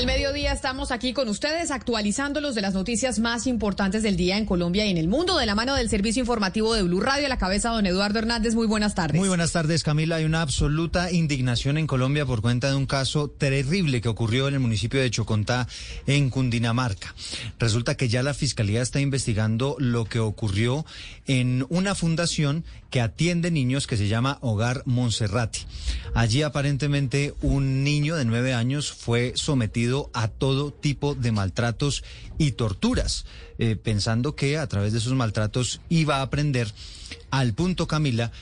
Al mediodía estamos aquí con ustedes actualizándolos de las noticias más importantes del día en Colombia y en el mundo de la mano del servicio informativo de Blue Radio. A la cabeza, don Eduardo Hernández, muy buenas tardes. Muy buenas tardes, Camila. Hay una absoluta indignación en Colombia por cuenta de un caso terrible que ocurrió en el municipio de Chocontá, en Cundinamarca. Resulta que ya la fiscalía está investigando lo que ocurrió en una fundación que atiende niños que se llama Hogar Monserrati. Allí aparentemente un niño de nueve años fue sometido a todo tipo de maltratos y torturas, eh, pensando que a través de esos maltratos iba a aprender al punto, Camila,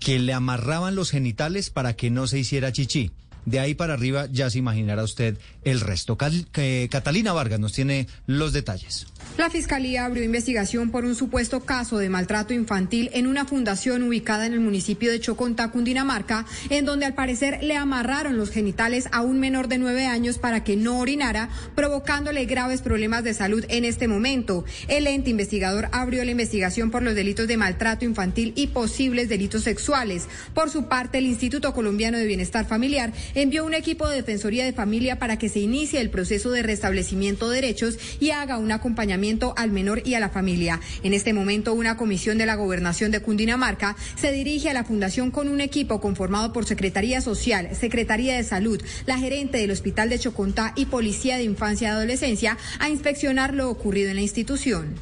que le amarraban los genitales para que no se hiciera chichi. De ahí para arriba ya se imaginará usted el resto. Catalina Vargas nos tiene los detalles. La Fiscalía abrió investigación por un supuesto caso de maltrato infantil en una fundación ubicada en el municipio de Chocontá, Cundinamarca, en donde al parecer le amarraron los genitales a un menor de nueve años para que no orinara, provocándole graves problemas de salud en este momento. El ente investigador abrió la investigación por los delitos de maltrato infantil y posibles delitos sexuales. Por su parte, el Instituto Colombiano de Bienestar Familiar envió un equipo de Defensoría de Familia para que se inicie el proceso de restablecimiento de derechos y haga un al menor y a la familia. En este momento, una comisión de la Gobernación de Cundinamarca se dirige a la Fundación con un equipo conformado por Secretaría Social, Secretaría de Salud, la gerente del Hospital de Chocontá y Policía de Infancia y Adolescencia a inspeccionar lo ocurrido en la institución.